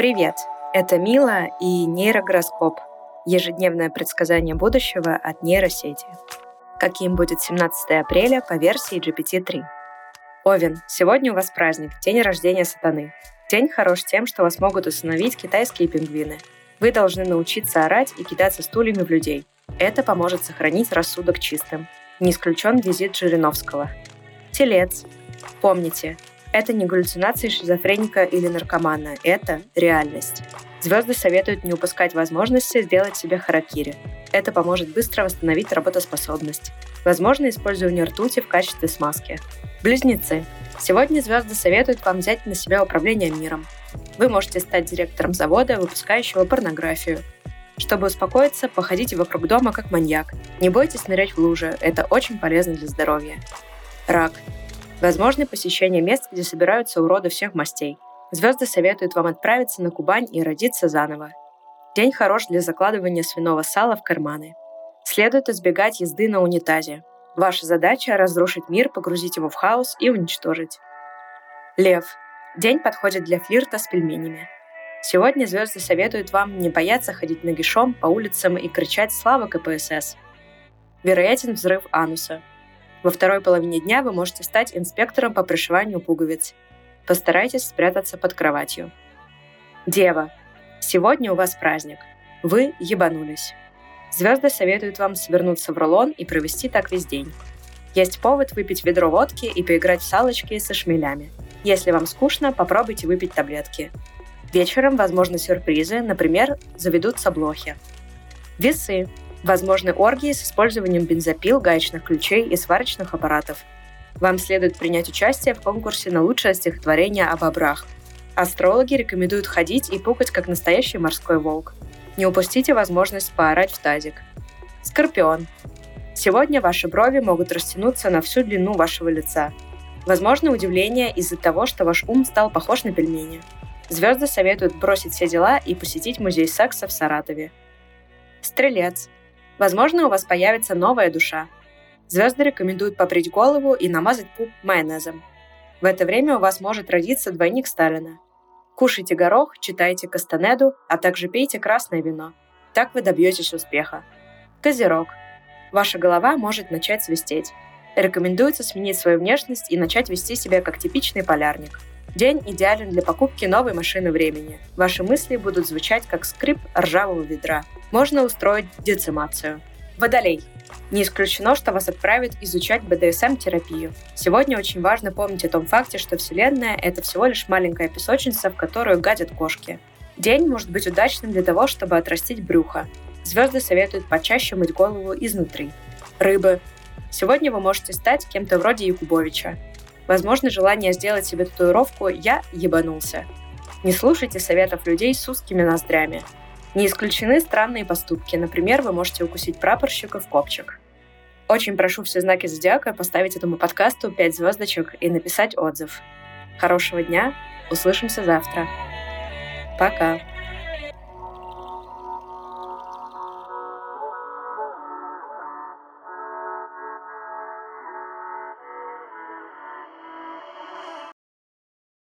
Привет! Это Мила и нейрогороскоп. Ежедневное предсказание будущего от нейросети. Каким будет 17 апреля по версии GPT-3. Овен, сегодня у вас праздник, день рождения сатаны. День хорош тем, что вас могут установить китайские пингвины. Вы должны научиться орать и кидаться стульями в людей. Это поможет сохранить рассудок чистым. Не исключен визит Жириновского. Телец. Помните, это не галлюцинации шизофреника или наркомана, это реальность. Звезды советуют не упускать возможности сделать себе харакири. Это поможет быстро восстановить работоспособность. Возможно использование ртути в качестве смазки. Близнецы. Сегодня звезды советуют вам взять на себя управление миром. Вы можете стать директором завода, выпускающего порнографию. Чтобы успокоиться, походите вокруг дома как маньяк. Не бойтесь нырять в лужи, это очень полезно для здоровья. Рак. Возможно посещение мест, где собираются уроды всех мастей. Звезды советуют вам отправиться на Кубань и родиться заново. День хорош для закладывания свиного сала в карманы. Следует избегать езды на унитазе. Ваша задача – разрушить мир, погрузить его в хаос и уничтожить. Лев. День подходит для флирта с пельменями. Сегодня звезды советуют вам не бояться ходить нагишом по улицам и кричать «Слава КПСС!». Вероятен взрыв ануса. Во второй половине дня вы можете стать инспектором по пришиванию пуговиц. Постарайтесь спрятаться под кроватью. Дева. Сегодня у вас праздник. Вы ебанулись. Звезды советуют вам свернуться в рулон и провести так весь день. Есть повод выпить ведро водки и поиграть в салочки со шмелями. Если вам скучно, попробуйте выпить таблетки. Вечером возможны сюрпризы, например, заведутся блохи. Весы. Возможны оргии с использованием бензопил, гаечных ключей и сварочных аппаратов. Вам следует принять участие в конкурсе на лучшее стихотворение о бобрах. Астрологи рекомендуют ходить и пукать, как настоящий морской волк. Не упустите возможность поорать в тазик. Скорпион. Сегодня ваши брови могут растянуться на всю длину вашего лица. Возможно удивление из-за того, что ваш ум стал похож на пельмени. Звезды советуют бросить все дела и посетить музей секса в Саратове. Стрелец. Возможно, у вас появится новая душа. Звезды рекомендуют побрить голову и намазать пуп майонезом. В это время у вас может родиться двойник Сталина. Кушайте горох, читайте Кастанеду, а также пейте красное вино. Так вы добьетесь успеха. Козерог. Ваша голова может начать свистеть. Рекомендуется сменить свою внешность и начать вести себя как типичный полярник. День идеален для покупки новой машины времени. Ваши мысли будут звучать как скрип ржавого ведра можно устроить децимацию. Водолей. Не исключено, что вас отправят изучать БДСМ-терапию. Сегодня очень важно помнить о том факте, что Вселенная — это всего лишь маленькая песочница, в которую гадят кошки. День может быть удачным для того, чтобы отрастить брюхо. Звезды советуют почаще мыть голову изнутри. Рыбы. Сегодня вы можете стать кем-то вроде Якубовича. Возможно, желание сделать себе татуировку «Я ебанулся». Не слушайте советов людей с узкими ноздрями. Не исключены странные поступки. Например, вы можете укусить прапорщика в копчик. Очень прошу все знаки зодиака поставить этому подкасту 5 звездочек и написать отзыв. Хорошего дня. Услышимся завтра. Пока.